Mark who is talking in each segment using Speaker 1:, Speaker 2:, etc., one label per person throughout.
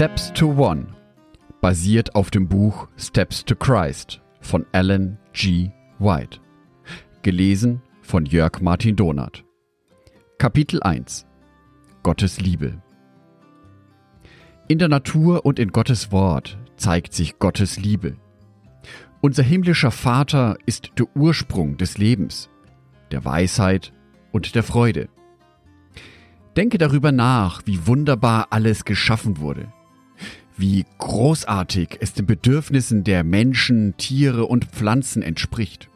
Speaker 1: Steps to One basiert auf dem Buch Steps to Christ von Alan G. White. Gelesen von Jörg Martin Donath. Kapitel 1 Gottes Liebe In der Natur und in Gottes Wort zeigt sich Gottes Liebe. Unser himmlischer Vater ist der Ursprung des Lebens, der Weisheit und der Freude. Denke darüber nach, wie wunderbar alles geschaffen wurde, wie großartig es den Bedürfnissen der Menschen, Tiere und Pflanzen entspricht.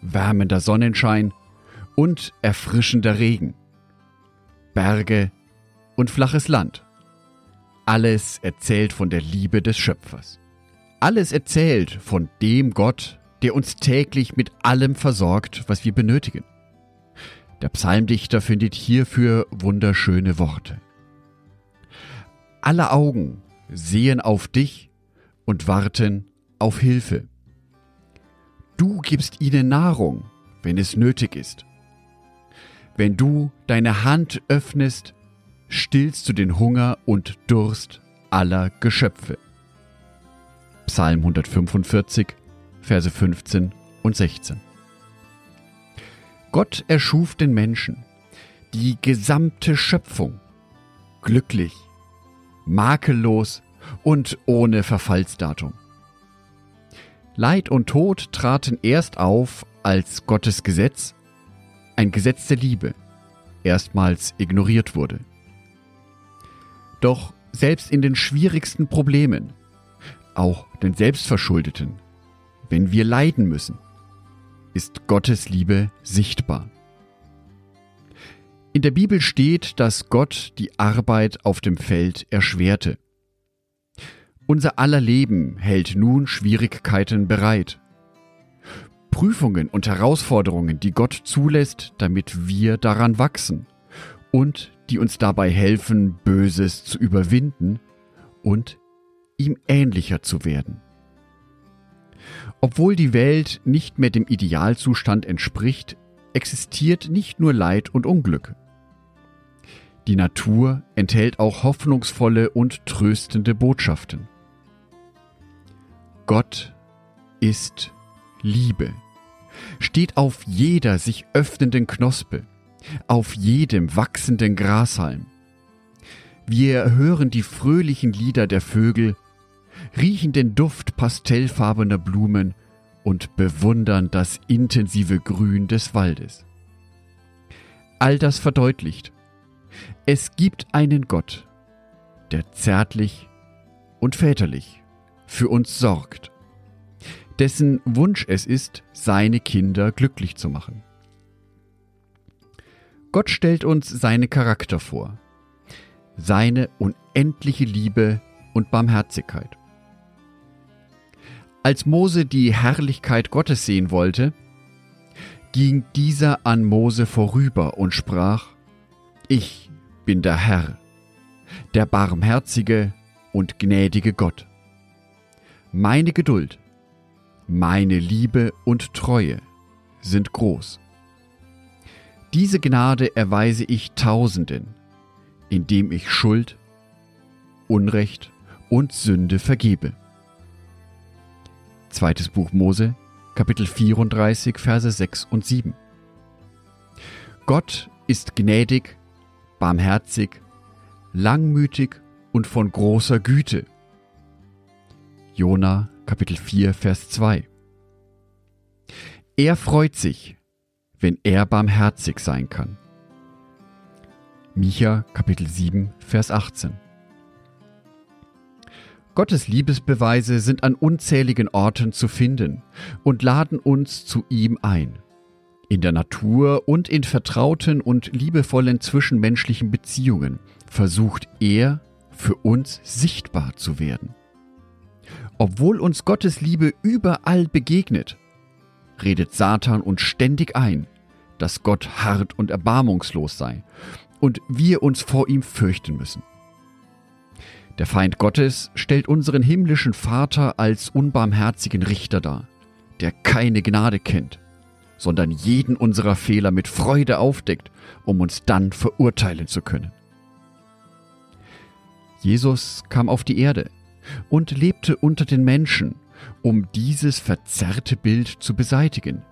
Speaker 1: Wärmender Sonnenschein und erfrischender Regen, Berge und flaches Land. Alles erzählt von der Liebe des Schöpfers. Alles erzählt von dem Gott, der uns täglich mit allem versorgt, was wir benötigen. Der Psalmdichter findet hierfür wunderschöne Worte. Alle Augen sehen auf dich und warten auf Hilfe. Du gibst ihnen Nahrung, wenn es nötig ist. Wenn du deine Hand öffnest, stillst du den Hunger und Durst aller Geschöpfe. Psalm 145, Verse 15 und 16. Gott erschuf den Menschen, die gesamte Schöpfung, glücklich, makellos und ohne Verfallsdatum. Leid und Tod traten erst auf, als Gottes Gesetz, ein Gesetz der Liebe, erstmals ignoriert wurde. Doch selbst in den schwierigsten Problemen, auch den selbstverschuldeten, wenn wir leiden müssen, ist Gottes Liebe sichtbar. In der Bibel steht, dass Gott die Arbeit auf dem Feld erschwerte. Unser aller Leben hält nun Schwierigkeiten bereit. Prüfungen und Herausforderungen, die Gott zulässt, damit wir daran wachsen und die uns dabei helfen, Böses zu überwinden und ihm ähnlicher zu werden. Obwohl die Welt nicht mehr dem Idealzustand entspricht, existiert nicht nur Leid und Unglück. Die Natur enthält auch hoffnungsvolle und tröstende Botschaften. Gott ist Liebe, steht auf jeder sich öffnenden Knospe, auf jedem wachsenden Grashalm. Wir hören die fröhlichen Lieder der Vögel riechen den Duft pastellfarbener Blumen und bewundern das intensive Grün des Waldes. All das verdeutlicht, es gibt einen Gott, der zärtlich und väterlich für uns sorgt, dessen Wunsch es ist, seine Kinder glücklich zu machen. Gott stellt uns seine Charakter vor, seine unendliche Liebe und Barmherzigkeit. Als Mose die Herrlichkeit Gottes sehen wollte, ging dieser an Mose vorüber und sprach, Ich bin der Herr, der barmherzige und gnädige Gott. Meine Geduld, meine Liebe und Treue sind groß. Diese Gnade erweise ich Tausenden, indem ich Schuld, Unrecht und Sünde vergebe. Zweites Buch Mose, Kapitel 34, Verse 6 und 7. Gott ist gnädig, barmherzig, langmütig und von großer Güte. Jona, Kapitel 4, Vers 2. Er freut sich, wenn er barmherzig sein kann. Micha, Kapitel 7, Vers 18. Gottes Liebesbeweise sind an unzähligen Orten zu finden und laden uns zu ihm ein. In der Natur und in vertrauten und liebevollen zwischenmenschlichen Beziehungen versucht er, für uns sichtbar zu werden. Obwohl uns Gottes Liebe überall begegnet, redet Satan uns ständig ein, dass Gott hart und erbarmungslos sei und wir uns vor ihm fürchten müssen. Der Feind Gottes stellt unseren himmlischen Vater als unbarmherzigen Richter dar, der keine Gnade kennt, sondern jeden unserer Fehler mit Freude aufdeckt, um uns dann verurteilen zu können. Jesus kam auf die Erde und lebte unter den Menschen, um dieses verzerrte Bild zu beseitigen,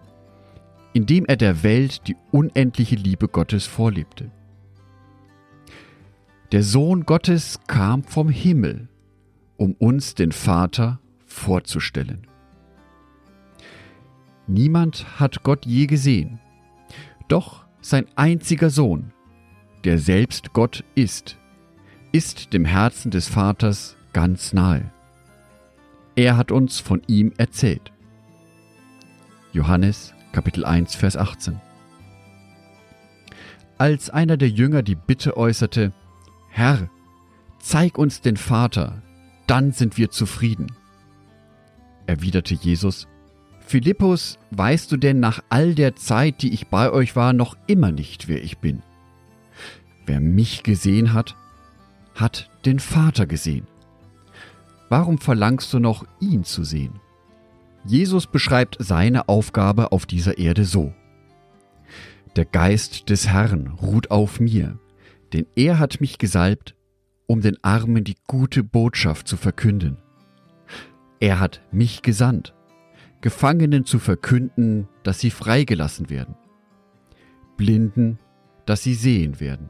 Speaker 1: indem er der Welt die unendliche Liebe Gottes vorlebte. Der Sohn Gottes kam vom Himmel, um uns den Vater vorzustellen. Niemand hat Gott je gesehen, doch sein einziger Sohn, der selbst Gott ist, ist dem Herzen des Vaters ganz nahe. Er hat uns von ihm erzählt. Johannes Kapitel 1 Vers 18 Als einer der Jünger die Bitte äußerte, Herr, zeig uns den Vater, dann sind wir zufrieden. Erwiderte Jesus, Philippus, weißt du denn nach all der Zeit, die ich bei euch war, noch immer nicht, wer ich bin? Wer mich gesehen hat, hat den Vater gesehen. Warum verlangst du noch, ihn zu sehen? Jesus beschreibt seine Aufgabe auf dieser Erde so. Der Geist des Herrn ruht auf mir, denn er hat mich gesalbt, um den Armen die gute Botschaft zu verkünden. Er hat mich gesandt, Gefangenen zu verkünden, dass sie freigelassen werden, Blinden, dass sie sehen werden,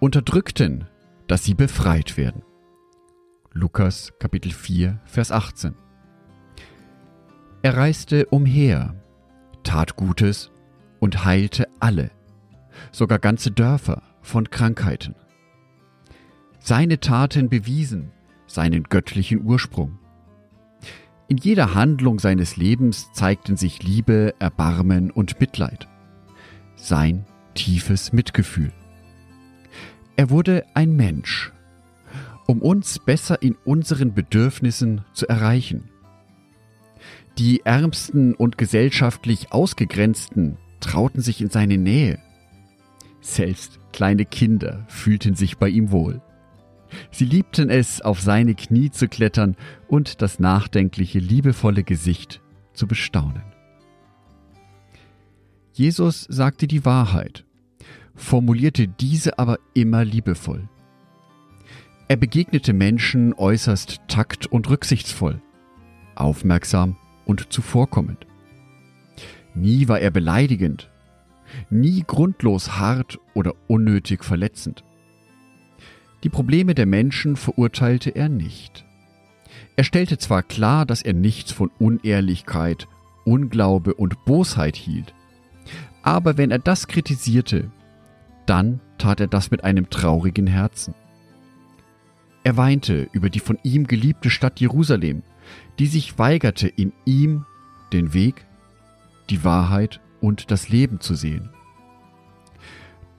Speaker 1: Unterdrückten, dass sie befreit werden. Lukas Kapitel 4, Vers 18. Er reiste umher, tat Gutes und heilte alle, sogar ganze Dörfer von Krankheiten. Seine Taten bewiesen seinen göttlichen Ursprung. In jeder Handlung seines Lebens zeigten sich Liebe, Erbarmen und Mitleid. Sein tiefes Mitgefühl. Er wurde ein Mensch, um uns besser in unseren Bedürfnissen zu erreichen. Die Ärmsten und gesellschaftlich Ausgegrenzten trauten sich in seine Nähe. Selbst kleine Kinder fühlten sich bei ihm wohl. Sie liebten es, auf seine Knie zu klettern und das nachdenkliche, liebevolle Gesicht zu bestaunen. Jesus sagte die Wahrheit, formulierte diese aber immer liebevoll. Er begegnete Menschen äußerst takt und rücksichtsvoll, aufmerksam und zuvorkommend. Nie war er beleidigend, nie grundlos hart oder unnötig verletzend. Die Probleme der Menschen verurteilte er nicht. Er stellte zwar klar, dass er nichts von Unehrlichkeit, Unglaube und Bosheit hielt, aber wenn er das kritisierte, dann tat er das mit einem traurigen Herzen. Er weinte über die von ihm geliebte Stadt Jerusalem, die sich weigerte, in ihm den Weg, die Wahrheit und das Leben zu sehen.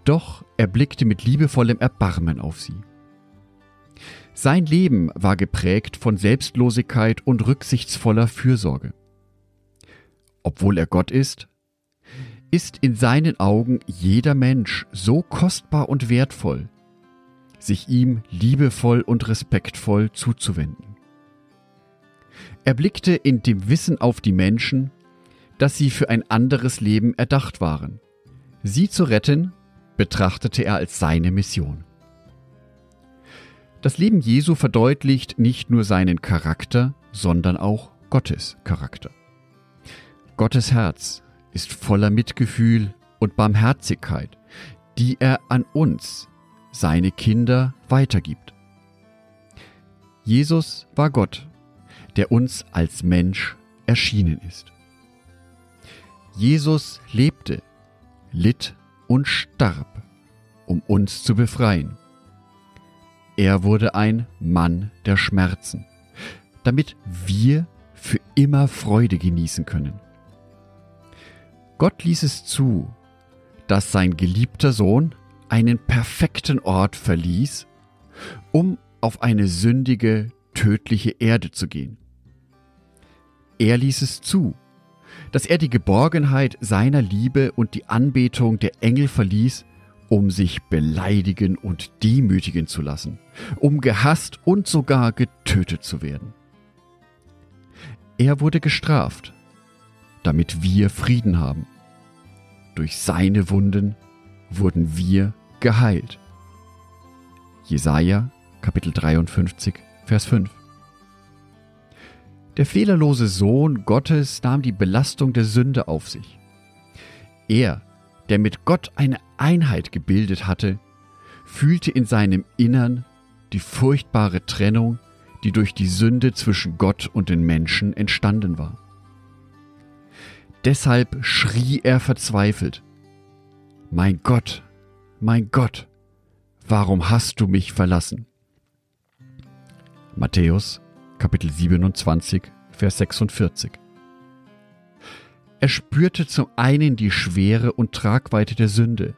Speaker 1: Doch er blickte mit liebevollem Erbarmen auf sie. Sein Leben war geprägt von Selbstlosigkeit und rücksichtsvoller Fürsorge. Obwohl er Gott ist, ist in seinen Augen jeder Mensch so kostbar und wertvoll, sich ihm liebevoll und respektvoll zuzuwenden. Er blickte in dem Wissen auf die Menschen, dass sie für ein anderes Leben erdacht waren. Sie zu retten, betrachtete er als seine Mission. Das Leben Jesu verdeutlicht nicht nur seinen Charakter, sondern auch Gottes Charakter. Gottes Herz ist voller Mitgefühl und Barmherzigkeit, die er an uns, seine Kinder, weitergibt. Jesus war Gott, der uns als Mensch erschienen ist. Jesus lebte, litt und starb, um uns zu befreien. Er wurde ein Mann der Schmerzen, damit wir für immer Freude genießen können. Gott ließ es zu, dass sein geliebter Sohn einen perfekten Ort verließ, um auf eine sündige, tödliche Erde zu gehen. Er ließ es zu, dass er die Geborgenheit seiner Liebe und die Anbetung der Engel verließ, um sich beleidigen und demütigen zu lassen, um gehasst und sogar getötet zu werden. Er wurde gestraft, damit wir Frieden haben. Durch seine Wunden wurden wir geheilt. Jesaja Kapitel 53, Vers 5. Der fehlerlose Sohn Gottes nahm die Belastung der Sünde auf sich. Er, der mit Gott eine Einheit gebildet hatte, fühlte in seinem Innern die furchtbare Trennung, die durch die Sünde zwischen Gott und den Menschen entstanden war. Deshalb schrie er verzweifelt, Mein Gott, mein Gott, warum hast du mich verlassen? Matthäus Kapitel 27, Vers 46. Er spürte zum einen die Schwere und Tragweite der Sünde,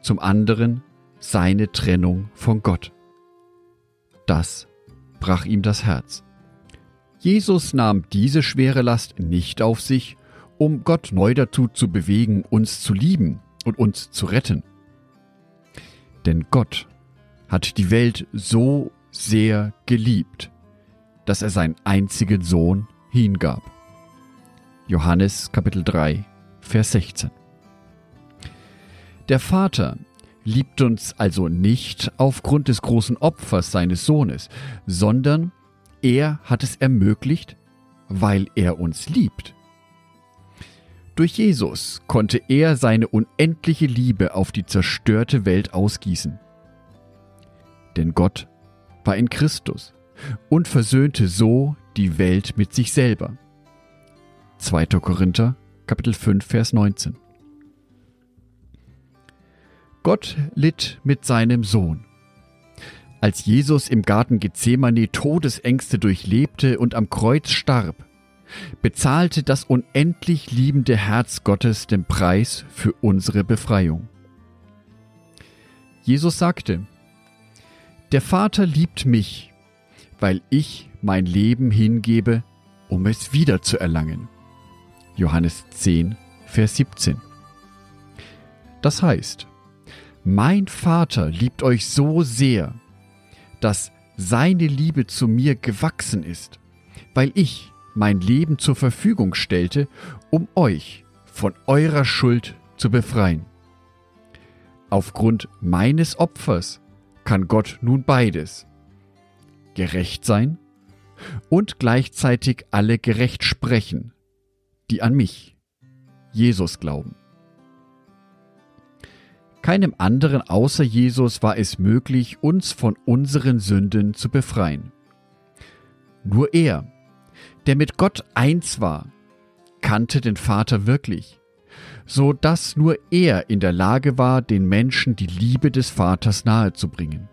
Speaker 1: zum anderen seine Trennung von Gott. Das brach ihm das Herz. Jesus nahm diese schwere Last nicht auf sich, um Gott neu dazu zu bewegen, uns zu lieben und uns zu retten. Denn Gott hat die Welt so sehr geliebt, dass er seinen einzigen Sohn hingab. Johannes Kapitel 3, Vers 16. Der Vater liebt uns also nicht aufgrund des großen Opfers seines Sohnes, sondern er hat es ermöglicht, weil er uns liebt. Durch Jesus konnte er seine unendliche Liebe auf die zerstörte Welt ausgießen. Denn Gott war in Christus und versöhnte so die Welt mit sich selber. 2. Korinther, Kapitel 5, Vers 19. Gott litt mit seinem Sohn. Als Jesus im Garten Gethsemane Todesängste durchlebte und am Kreuz starb, bezahlte das unendlich liebende Herz Gottes den Preis für unsere Befreiung. Jesus sagte, Der Vater liebt mich, weil ich mein Leben hingebe, um es wiederzuerlangen. Johannes 10, Vers 17. Das heißt, mein Vater liebt euch so sehr, dass seine Liebe zu mir gewachsen ist, weil ich mein Leben zur Verfügung stellte, um euch von eurer Schuld zu befreien. Aufgrund meines Opfers kann Gott nun beides. Gerecht sein und gleichzeitig alle gerecht sprechen, die an mich, Jesus, glauben. Keinem anderen außer Jesus war es möglich, uns von unseren Sünden zu befreien. Nur er, der mit Gott eins war, kannte den Vater wirklich, so dass nur er in der Lage war, den Menschen die Liebe des Vaters nahezubringen.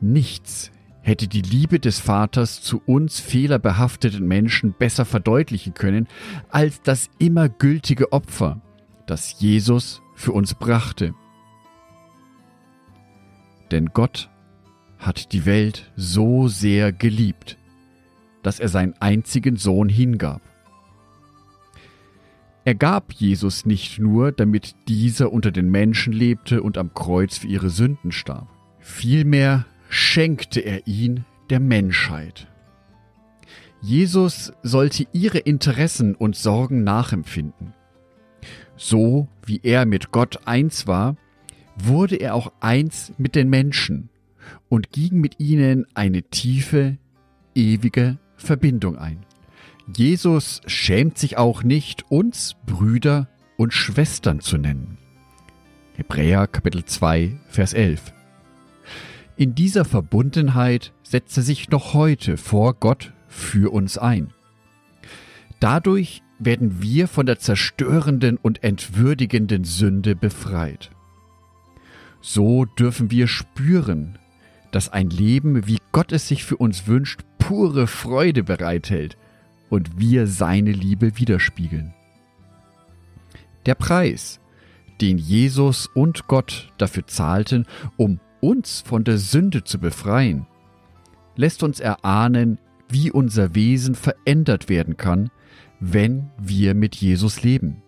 Speaker 1: Nichts hätte die Liebe des Vaters zu uns fehlerbehafteten Menschen besser verdeutlichen können als das immer gültige Opfer, das Jesus für uns brachte. Denn Gott hat die Welt so sehr geliebt, dass er seinen einzigen Sohn hingab. Er gab Jesus nicht nur, damit dieser unter den Menschen lebte und am Kreuz für ihre Sünden starb. Vielmehr schenkte er ihn der Menschheit. Jesus sollte ihre Interessen und Sorgen nachempfinden. So wie er mit Gott eins war, wurde er auch eins mit den Menschen und ging mit ihnen eine tiefe, ewige Verbindung ein. Jesus schämt sich auch nicht, uns Brüder und Schwestern zu nennen. Hebräer Kapitel 2, Vers 11. In dieser Verbundenheit setzt er sich noch heute vor Gott für uns ein. Dadurch werden wir von der zerstörenden und entwürdigenden Sünde befreit. So dürfen wir spüren, dass ein Leben, wie Gott es sich für uns wünscht, pure Freude bereithält und wir seine Liebe widerspiegeln. Der Preis, den Jesus und Gott dafür zahlten, um uns von der Sünde zu befreien, lässt uns erahnen, wie unser Wesen verändert werden kann, wenn wir mit Jesus leben.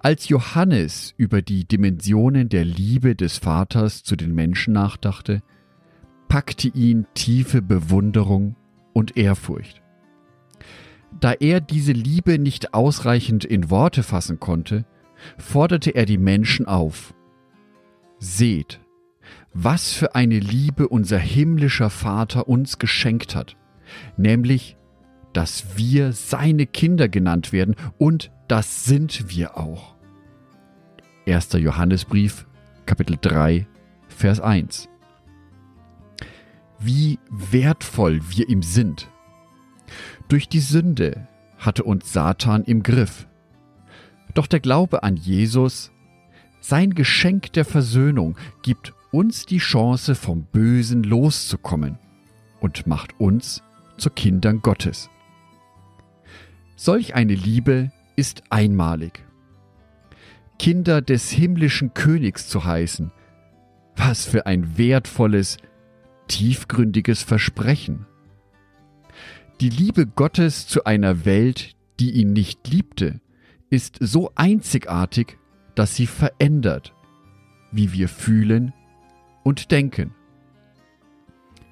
Speaker 1: Als Johannes über die Dimensionen der Liebe des Vaters zu den Menschen nachdachte, packte ihn tiefe Bewunderung und Ehrfurcht. Da er diese Liebe nicht ausreichend in Worte fassen konnte, forderte er die Menschen auf. Seht, was für eine Liebe unser himmlischer Vater uns geschenkt hat, nämlich, dass wir seine Kinder genannt werden und das sind wir auch. 1. Johannesbrief, Kapitel 3, Vers 1. Wie wertvoll wir ihm sind. Durch die Sünde hatte uns Satan im Griff. Doch der Glaube an Jesus, sein Geschenk der Versöhnung, gibt uns die Chance, vom Bösen loszukommen und macht uns zu Kindern Gottes. Solch eine Liebe ist einmalig. Kinder des himmlischen Königs zu heißen, was für ein wertvolles, tiefgründiges Versprechen. Die Liebe Gottes zu einer Welt, die ihn nicht liebte, ist so einzigartig, dass sie verändert, wie wir fühlen und denken.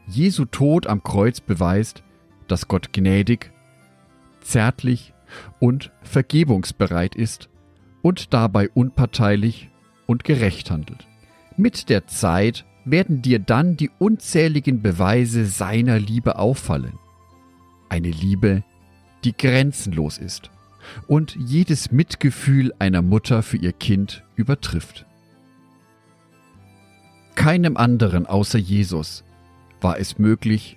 Speaker 1: Jesu Tod am Kreuz beweist, dass Gott gnädig, zärtlich und vergebungsbereit ist und dabei unparteilich und gerecht handelt. Mit der Zeit werden dir dann die unzähligen Beweise seiner Liebe auffallen. Eine Liebe, die grenzenlos ist und jedes Mitgefühl einer Mutter für ihr Kind übertrifft. Keinem anderen außer Jesus war es möglich,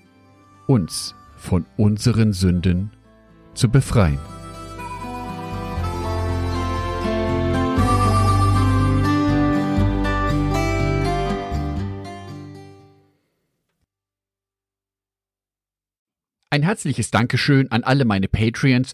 Speaker 1: uns von unseren Sünden zu befreien. Ein herzliches Dankeschön an alle meine Patreons,